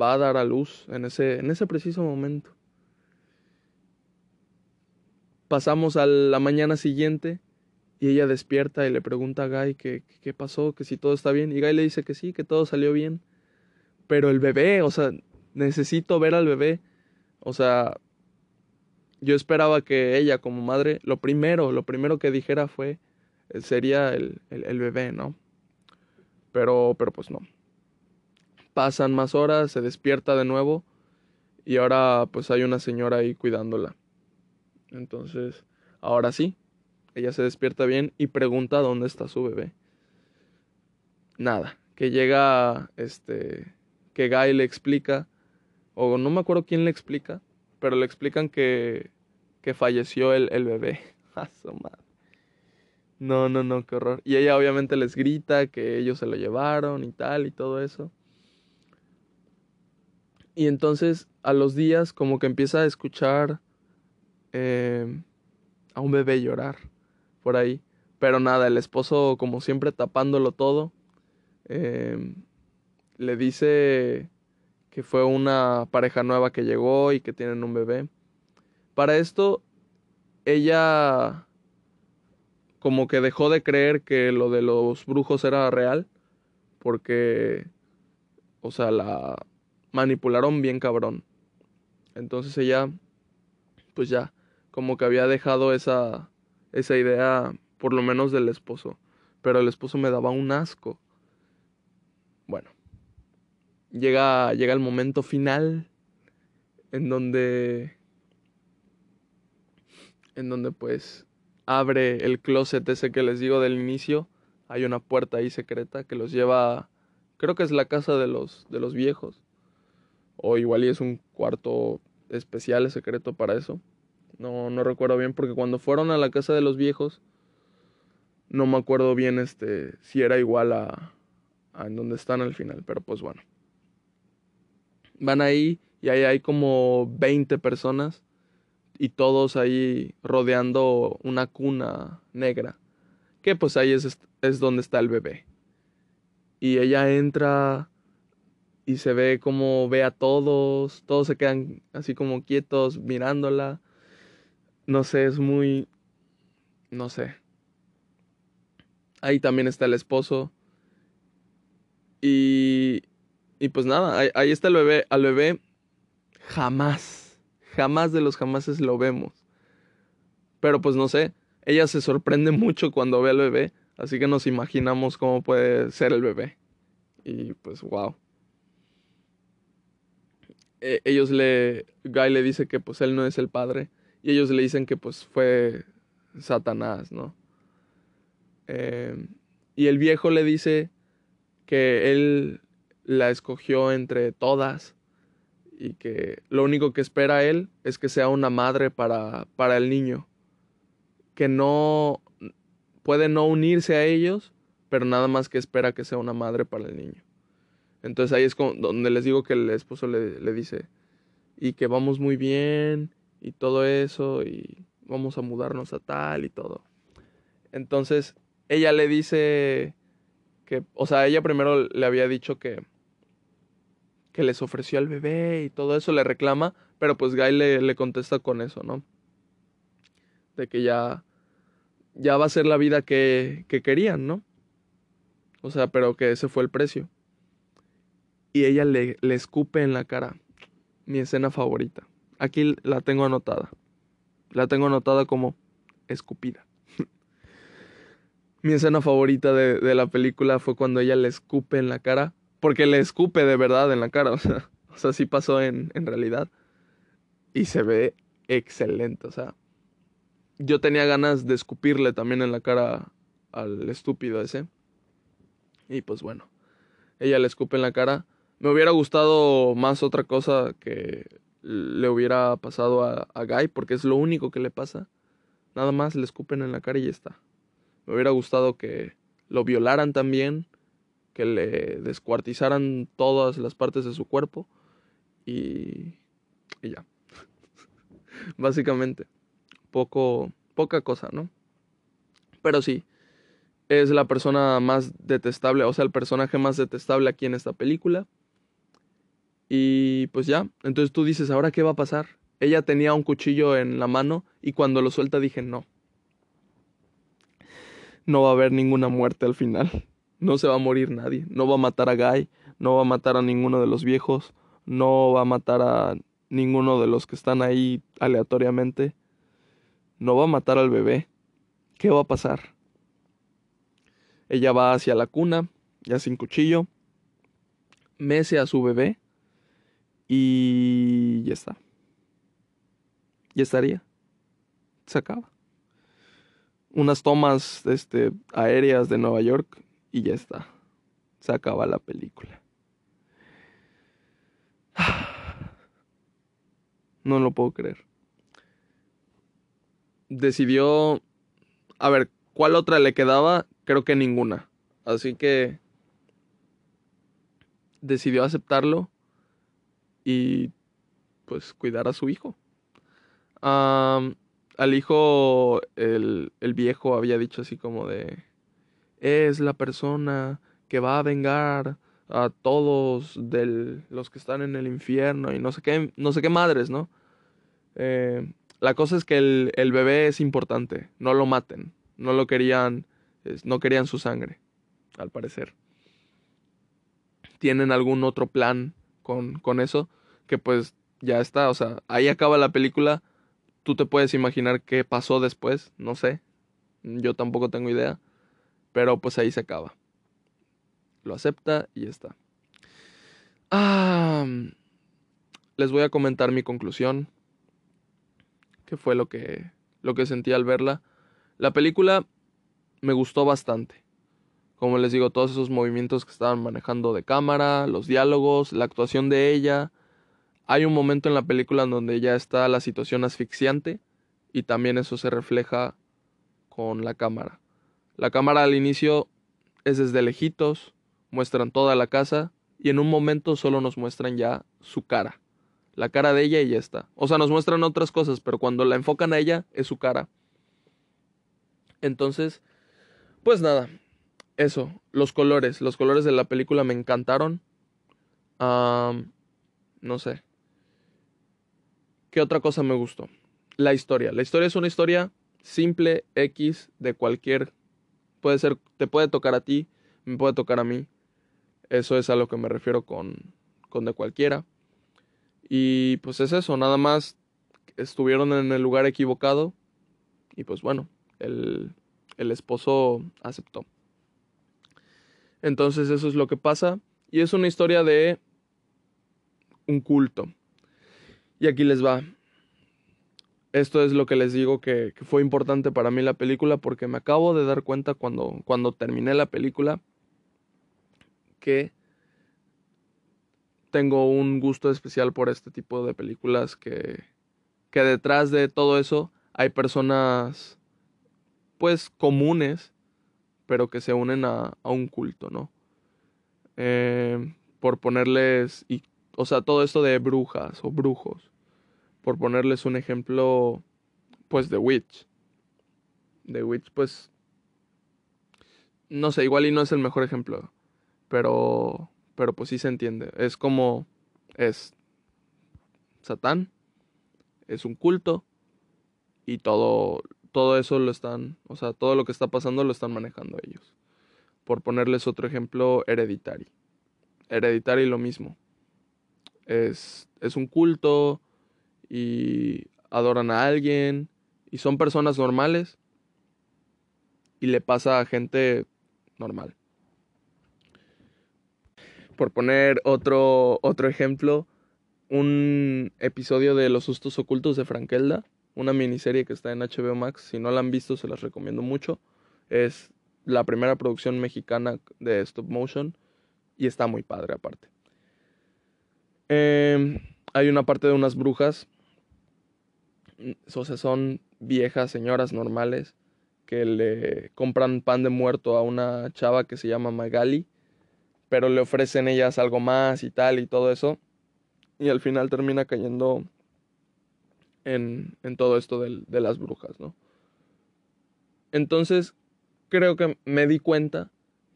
va a dar a luz en ese, en ese preciso momento. Pasamos a la mañana siguiente y ella despierta y le pregunta a Guy qué pasó, que si todo está bien. Y Guy le dice que sí, que todo salió bien. Pero el bebé, o sea, necesito ver al bebé. O sea, yo esperaba que ella como madre, lo primero, lo primero que dijera fue, eh, sería el, el, el bebé, ¿no? Pero, pero pues no. Pasan más horas, se despierta de nuevo y ahora pues hay una señora ahí cuidándola. Entonces, ahora sí, ella se despierta bien y pregunta dónde está su bebé. Nada, que llega, este, que Guy le explica, o no me acuerdo quién le explica, pero le explican que, que falleció el, el bebé. No, no, no, qué horror. Y ella obviamente les grita que ellos se lo llevaron y tal y todo eso. Y entonces a los días como que empieza a escuchar eh, a un bebé llorar por ahí. Pero nada, el esposo como siempre tapándolo todo, eh, le dice que fue una pareja nueva que llegó y que tienen un bebé. Para esto, ella como que dejó de creer que lo de los brujos era real, porque, o sea, la manipularon bien cabrón. Entonces ella, pues ya, como que había dejado esa, esa idea, por lo menos del esposo. Pero el esposo me daba un asco. Bueno, llega, llega el momento final en donde, en donde pues abre el closet ese que les digo del inicio. Hay una puerta ahí secreta que los lleva, creo que es la casa de los, de los viejos. O igual y es un cuarto especial, secreto para eso. No, no recuerdo bien porque cuando fueron a la casa de los viejos, no me acuerdo bien este, si era igual a, a en donde están al final, pero pues bueno. Van ahí y ahí hay como 20 personas y todos ahí rodeando una cuna negra, que pues ahí es, es donde está el bebé. Y ella entra y se ve como ve a todos, todos se quedan así como quietos mirándola no sé, es muy, no sé. Ahí también está el esposo. Y, y pues nada, ahí, está el bebé. Al bebé jamás, jamás de los jamases lo vemos. Pero pues no sé, ella se sorprende mucho cuando ve al bebé, así que nos imaginamos cómo puede ser el bebé. Y pues wow. E ellos le, Guy le dice que pues él no es el padre y ellos le dicen que pues fue Satanás, ¿no? Eh, y el viejo le dice que él la escogió entre todas y que lo único que espera él es que sea una madre para, para el niño, que no puede no unirse a ellos, pero nada más que espera que sea una madre para el niño. Entonces ahí es donde les digo que el esposo le, le dice, y que vamos muy bien, y todo eso, y vamos a mudarnos a tal y todo. Entonces ella le dice que, o sea, ella primero le había dicho que, que les ofreció al bebé y todo eso, le reclama, pero pues Guy le, le contesta con eso, ¿no? De que ya, ya va a ser la vida que, que querían, ¿no? O sea, pero que ese fue el precio. Y ella le, le escupe en la cara. Mi escena favorita. Aquí la tengo anotada. La tengo anotada como escupida. Mi escena favorita de, de, la película fue cuando ella le escupe en la cara. Porque le escupe de verdad en la cara. O sea, o sea sí pasó en, en realidad. Y se ve excelente. O sea, yo tenía ganas de escupirle también en la cara al estúpido ese. Y pues bueno, ella le escupe en la cara. Me hubiera gustado más otra cosa que le hubiera pasado a, a, Guy, porque es lo único que le pasa. Nada más le escupen en la cara y ya está. Me hubiera gustado que lo violaran también, que le descuartizaran todas las partes de su cuerpo y, y ya. Básicamente, poco, poca cosa, ¿no? Pero sí, es la persona más detestable, o sea, el personaje más detestable aquí en esta película. Y pues ya, entonces tú dices, ¿ahora qué va a pasar? Ella tenía un cuchillo en la mano y cuando lo suelta dije, no. No va a haber ninguna muerte al final. No se va a morir nadie. No va a matar a Guy, no va a matar a ninguno de los viejos, no va a matar a ninguno de los que están ahí aleatoriamente. No va a matar al bebé. ¿Qué va a pasar? Ella va hacia la cuna, ya sin cuchillo, mece a su bebé y ya está. Ya estaría. Se acaba. Unas tomas este, aéreas de Nueva York y ya está. Se acaba la película. No lo puedo creer. Decidió... A ver, ¿cuál otra le quedaba? Creo que ninguna. Así que... Decidió aceptarlo y pues cuidar a su hijo. Al hijo, el, el, viejo había dicho así como de, es la persona que va a vengar a todos de los que están en el infierno y no sé qué, no sé qué madres, ¿no? Eh, la cosa es que el, el, bebé es importante, no lo maten, no lo querían, no querían su sangre, al parecer. ¿Tienen algún otro plan con, con eso? que pues ya está, o sea, ahí acaba la película. Tú te puedes imaginar qué pasó después, no sé. Yo tampoco tengo idea. Pero pues ahí se acaba. Lo acepta y está. Ah, les voy a comentar mi conclusión. ¿Qué fue lo que, lo que sentí al verla? La película me gustó bastante. Como les digo, todos esos movimientos que estaban manejando de cámara, los diálogos, la actuación de ella, hay un momento en la película en donde ya está la situación asfixiante y también eso se refleja con la cámara. La cámara al inicio es desde lejitos, muestran toda la casa y en un momento solo nos muestran ya su cara. La cara de ella y ya está. O sea, nos muestran otras cosas, pero cuando la enfocan a ella es su cara. Entonces, pues nada, eso, los colores, los colores de la película me encantaron. No sé, ¿Qué otra cosa me gustó? La historia. La historia es una historia simple, X, de cualquier. Puede ser, te puede tocar a ti, me puede tocar a mí. Eso es a lo que me refiero con, con de cualquiera. Y pues es eso, nada más estuvieron en el lugar equivocado. Y pues bueno, el, el esposo aceptó. Entonces eso es lo que pasa. Y es una historia de un culto. Y aquí les va. Esto es lo que les digo que, fue importante para mí la película porque me acabo de dar cuenta cuando, cuando terminé la película que tengo un gusto especial por este tipo de películas que, que detrás de todo eso hay personas pues comunes, pero que se unen a, a un culto, ¿no? Eh, por ponerles, y, o sea, todo esto de brujas o brujos, por ponerles un ejemplo, pues de Witch. The Witch, pues, no sé, igual y no es el mejor ejemplo, pero, pero pues sí se entiende. Es como, es Satán, es un culto, y todo, todo eso lo están, o sea, todo lo que está pasando lo están manejando ellos. Por ponerles otro ejemplo, Hereditary. Hereditary lo mismo. Es, es un culto y adoran a alguien y son personas normales y le pasa a gente normal. Por poner otro, otro ejemplo, un episodio de Los sustos ocultos de Frankelda, una miniserie que está en HBO Max, si no la han visto se las recomiendo mucho. Es la primera producción mexicana de stop motion y está muy padre aparte. Em, hay una parte de unas brujas, o sea, son viejas señoras normales que le compran pan de muerto a una chava que se llama Magali, pero le ofrecen ellas algo más y tal y todo eso. Y al final termina cayendo en, todo esto de, de las brujas, ¿no? Entonces, creo que me di cuenta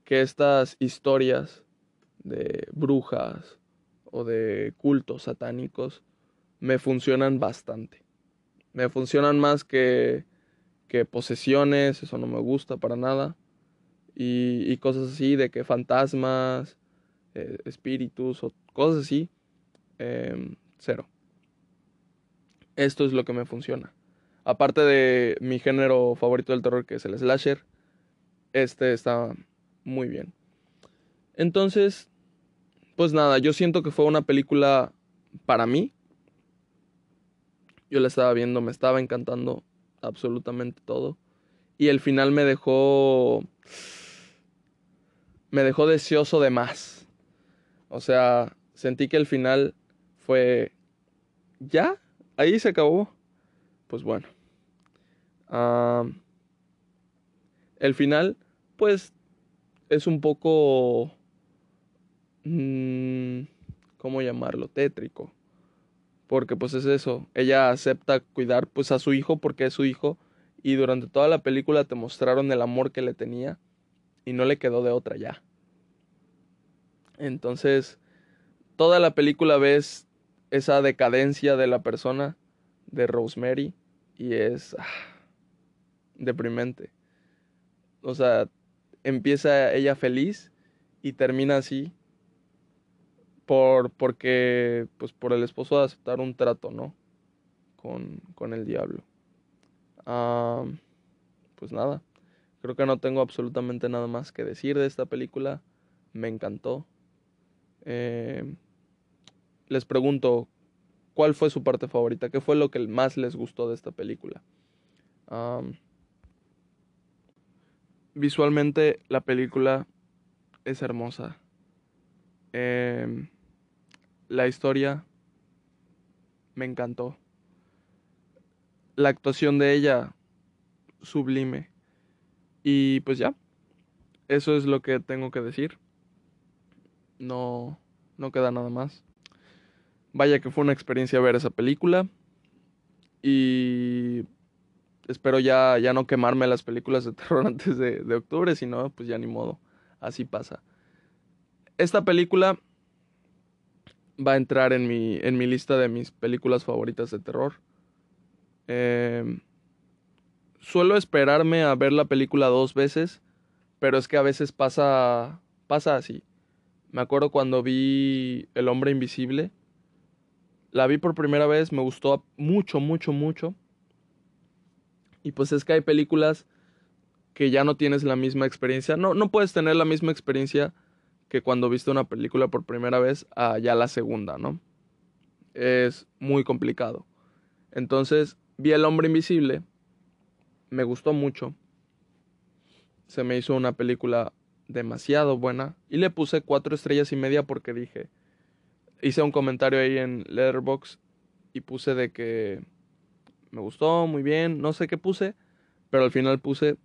que estas historias de brujas o de cultos satánicos me funcionan bastante. Me funcionan más que que posesiones, eso no me gusta para nada. Y, cosas así, de que fantasmas, eh, espíritus o cosas así, em, cero. Esto es lo que me funciona. Aparte de mi género favorito del terror, que es el slasher, este está muy bien. Entonces, pues nada, yo siento que fue una película para mí. Yo la estaba viendo, me estaba encantando absolutamente todo. Y el final me dejó... Me dejó deseoso de más. O sea, sentí que el final fue... ¿Ya? Ahí se acabó. Pues bueno. el final, pues, es un poco... Mm, ¿Cómo llamarlo? Tétrico porque pues es eso, ella acepta cuidar pues a su hijo porque es su hijo y durante toda la película te mostraron el amor que le tenía y no le quedó de otra ya. Entonces, toda la película ves esa decadencia de la persona de Rosemary y es ah, deprimente. O sea, empieza ella feliz y termina así por, porque, pues por el esposo de aceptar un trato, ¿no? Con, con el diablo. pues nada, creo que no tengo absolutamente nada más que decir de esta película. Me encantó. Eh, les pregunto, ¿cuál fue su parte favorita? ¿Qué fue lo que más les gustó de esta película? visualmente la película es hermosa. Eh, la historia me encantó. La actuación de ella, sublime. Y pues ya, eso es lo que tengo que decir. No, no queda nada más. Vaya que fue una experiencia ver esa película. Y espero ya, ya no quemarme las películas de terror antes de, octubre, si no, pues ya ni modo. Así pasa. Esta película va a entrar en mi, en mi lista de mis películas favoritas de terror. Em, suelo esperarme a ver la película dos veces, pero es que a veces pasa, pasa así. Me acuerdo cuando vi El hombre invisible. La vi por primera vez, me gustó mucho, mucho, mucho. Y pues es que hay películas que ya no tienes la misma experiencia. No, no puedes tener la misma experiencia que cuando viste una película por primera vez a ya la segunda, ¿no? Es muy complicado. Entonces vi El hombre invisible, me gustó mucho, se me hizo una película demasiado buena y le puse cuatro estrellas y media porque dije, hice un comentario ahí en Letterboxd y puse de que me gustó muy bien, no sé qué puse, pero al final puse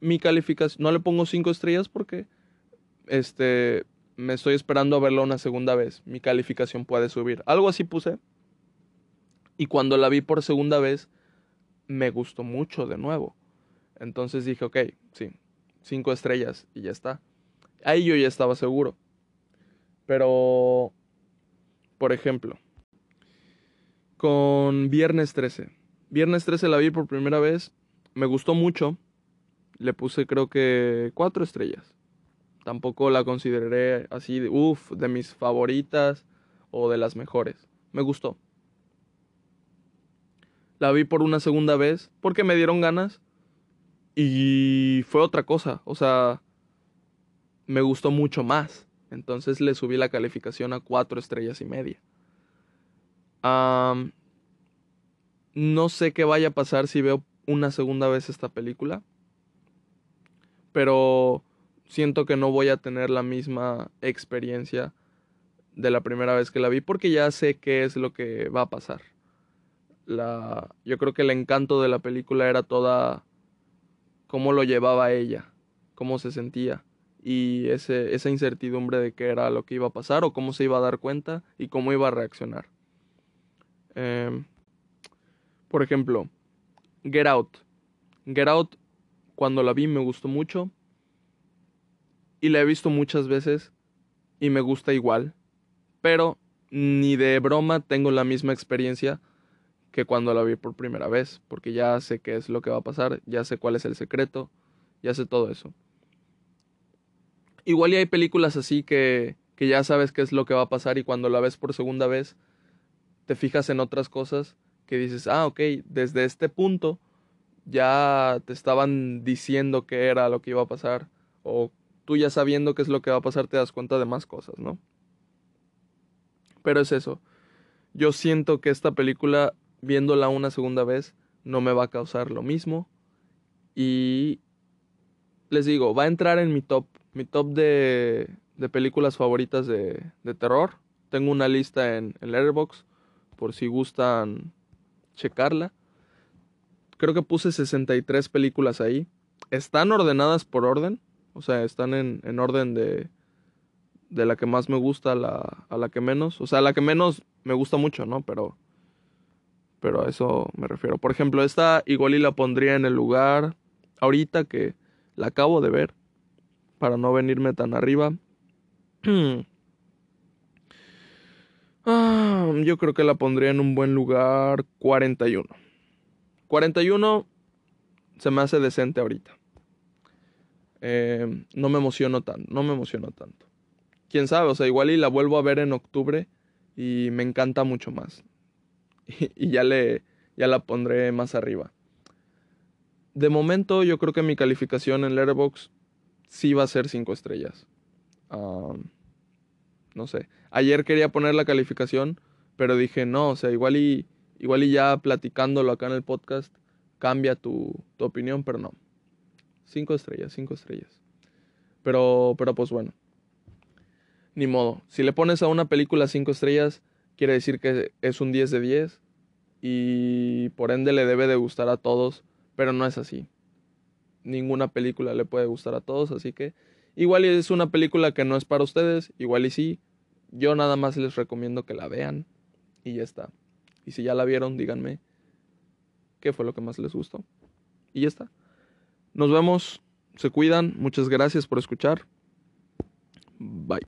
mi calificación, no le pongo cinco estrellas porque este me estoy esperando a verlo una segunda vez, mi calificación puede subir. Algo así puse. Y cuando la vi por segunda vez, me gustó mucho de nuevo. Entonces dije, ok, sí, cinco estrellas y ya está. Ahí yo ya estaba seguro. Pero, por ejemplo, con Viernes 13. Viernes 13 la vi por primera vez, me gustó mucho. Le puse creo que cuatro estrellas. Tampoco la consideré así de, uff, de mis favoritas o de las mejores. Me gustó. La vi por una segunda vez porque me dieron ganas y fue otra cosa. O sea, me gustó mucho más. Entonces le subí la calificación a cuatro estrellas y media. no sé qué vaya a pasar si veo una segunda vez esta película. Pero siento que no voy a tener la misma experiencia de la primera vez que la vi porque ya sé qué es lo que va a pasar. La, yo creo que el encanto de la película era toda cómo lo llevaba ella, cómo se sentía y ese, esa incertidumbre de qué era lo que iba a pasar o cómo se iba a dar cuenta y cómo iba a reaccionar. Em, por ejemplo, Get Out. Get Out, cuando la vi me gustó mucho y la he visto muchas veces y me gusta igual, pero ni de broma tengo la misma experiencia que cuando la vi por primera vez, porque ya sé qué es lo que va a pasar, ya sé cuál es el secreto, ya sé todo eso. Igual y hay películas así que, que ya sabes qué es lo que va a pasar y cuando la ves por segunda vez te fijas en otras cosas que dices, ah, ok, desde este punto ya te estaban diciendo qué era lo que iba a pasar o tú ya sabiendo qué es lo que va a pasar te das cuenta de más cosas, ¿no? Pero es eso. Yo siento que esta película, viéndola una segunda vez, no me va a causar lo mismo. Y les digo, va a entrar en mi top, mi top de, de películas favoritas de, de, terror. Tengo una lista en, en Letterboxd por si gustan checarla. Creo que puse 63 películas ahí. Están ordenadas por orden. O sea, están en, en orden de, de la que más me gusta a la, a la que menos. O sea, a la que menos me gusta mucho, ¿no? Pero, pero a eso me refiero. Por ejemplo, esta igual y la pondría en el lugar ahorita que la acabo de ver. Para no venirme tan arriba. ah, yo creo que la pondría en un buen lugar 41. 41 se me hace decente ahorita. Eh, no me emociono tanto, no me emociono tanto. Quién sabe, o sea, igual y la vuelvo a ver en octubre y me encanta mucho más. Y, ya le ya la pondré más arriba. De momento yo creo que mi calificación en Letterboxd sí va a ser 5 estrellas. no sé. Ayer quería poner la calificación, pero dije, no, o sea, igual y, igual y ya platicándolo acá en el podcast cambia tu, tu opinión, pero no. Cinco estrellas, cinco estrellas. Pero, pero pues bueno. Ni modo. Si le pones a una película cinco estrellas, quiere decir que es un 10 de 10. Y por ende le debe de gustar a todos. Pero no es así. Ninguna película le puede gustar a todos. Así que igual es una película que no es para ustedes. Igual y sí. Yo nada más les recomiendo que la vean. Y ya está. Y si ya la vieron, díganme qué fue lo que más les gustó. Y ya está. Nos vemos, se cuidan, muchas gracias por escuchar. Bye.